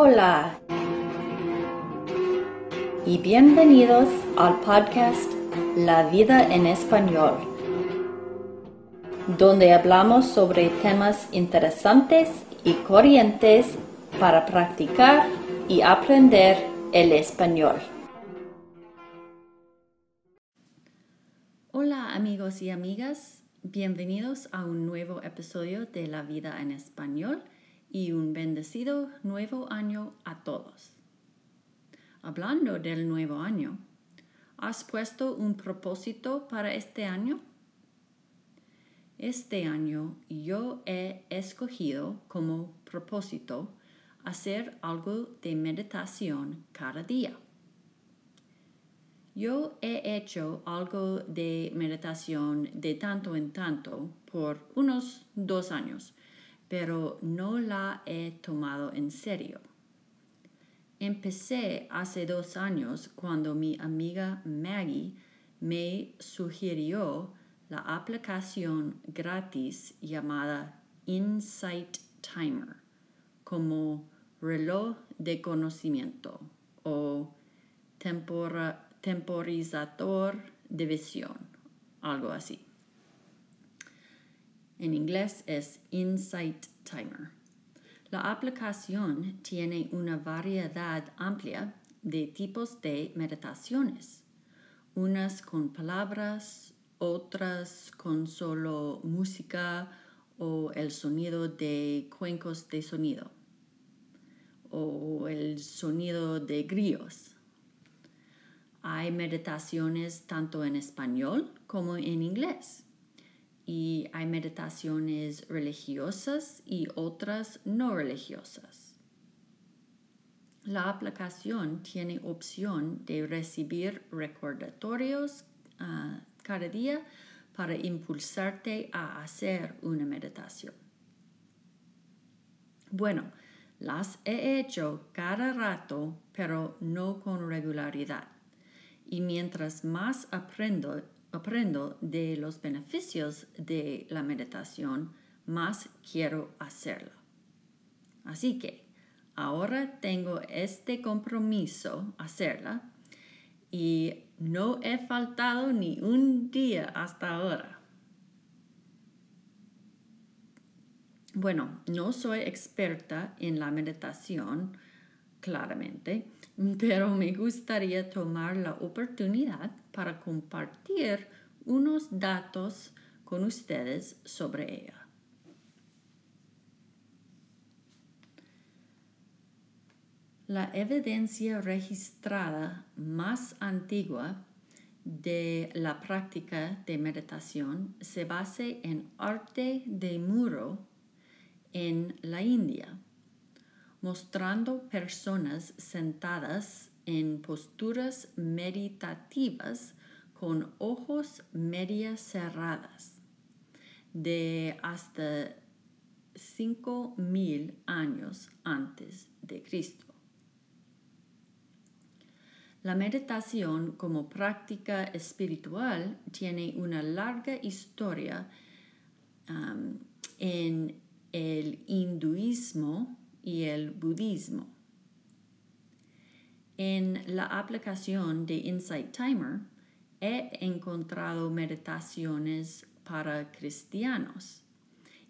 Hola. Y bienvenidos al podcast La vida en español, donde hablamos sobre temas interesantes y corrientes para practicar y aprender el español. Hola amigos y amigas, bienvenidos a un nuevo episodio de La vida en español y un bendecido nuevo año a todos. Hablando del nuevo año, ¿has puesto un propósito para este año? Este año yo he escogido como propósito hacer algo de meditación cada día. Yo he hecho algo de meditación de tanto en tanto por unos dos años pero no la he tomado en serio. Empecé hace dos años cuando mi amiga Maggie me sugirió la aplicación gratis llamada Insight Timer como reloj de conocimiento o temporizador de visión, algo así. En inglés es Insight Timer. La aplicación tiene una variedad amplia de tipos de meditaciones, unas con palabras, otras con solo música o el sonido de cuencos de sonido o el sonido de grillos. Hay meditaciones tanto en español como en inglés y hay meditaciones religiosas y otras no religiosas. La aplicación tiene opción de recibir recordatorios ah, cada día para impulsarte a hacer una meditación. Bueno, las he hecho cada rato, pero no con regularidad. Y mientras más aprendo aprendo de los beneficios de la meditación, más quiero hacerlo. Así que ahora tengo este compromiso hacerla y no he faltado ni un día hasta ahora. Bueno, no soy experta en la meditación, claramente, pero me gustaría tomar la oportunidad para compartir unos datos con ustedes sobre ella. La evidencia registrada más antigua de la práctica de meditación se basa en arte de muro en la India mostrando personas sentadas en posturas meditativas con ojos media cerradas de hasta 5.000 años antes de Cristo. La meditación como práctica espiritual tiene una larga historia um, en el hinduismo y el budismo. En la aplicación de Insight Timer he encontrado meditaciones para cristianos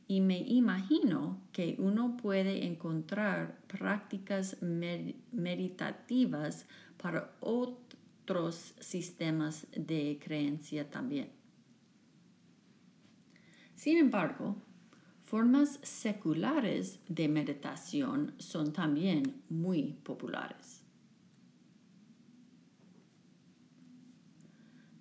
y me imagino que uno puede encontrar prácticas meditativas para otros sistemas de creencia también. Sin embargo, Formas seculares de meditación son también muy populares.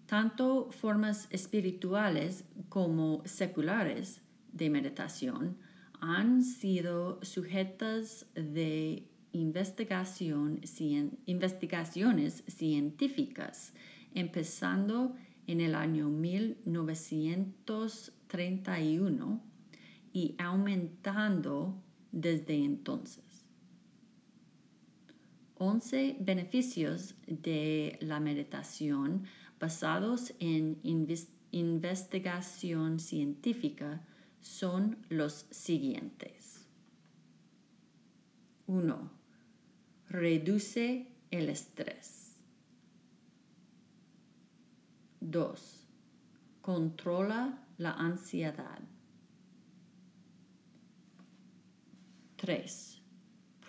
Tanto formas espirituales como seculares de meditación han sido sujetas de investigación, investigaciones científicas, empezando en el año 1931 y aumentando desde entonces. 11 beneficios de la meditación basados en investigación científica son los siguientes. 1. reduce el estrés. 2. Controla la ansiedad. 3.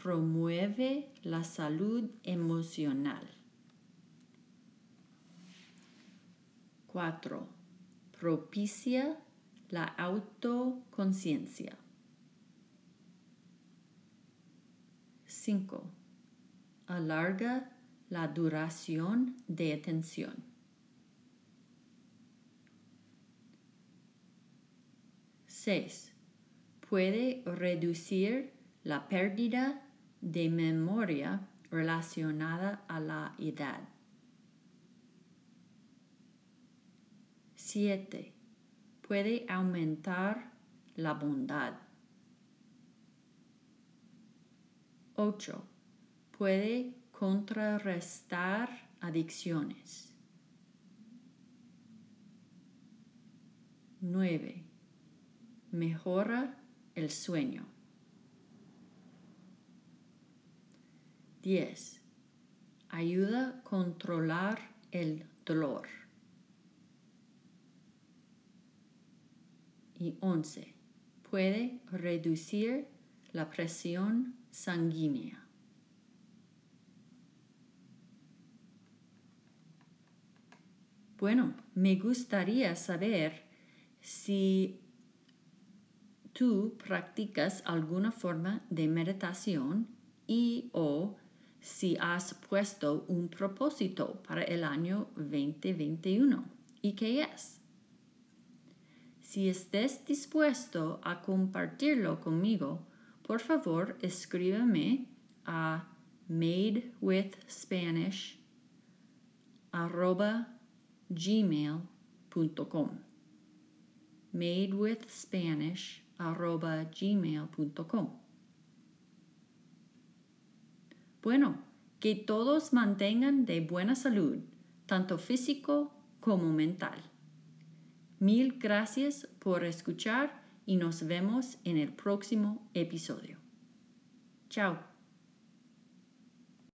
Promueve la salud emocional. 4. Propicia la autoconciencia. 5. Alarga la duración de atención. 6. Puede reducir la pérdida de memoria relacionada a la edad. 7. Puede aumentar la bondad. 8. Puede contrarrestar adicciones. 9. Mejora el sueño. 10. Ayuda a controlar el dolor. Y 11. Puede reducir la presión sanguínea. Bueno, me gustaría saber si tú practicas alguna forma de meditación y o si has puesto un propósito para el año 2021 y qué es. Si estés dispuesto a compartirlo conmigo, por favor escríbeme a madewithspanish arroba Bueno, que todos mantengan de buena salud, tanto físico como mental. Mil gracias por escuchar y nos vemos en el próximo episodio. Chao.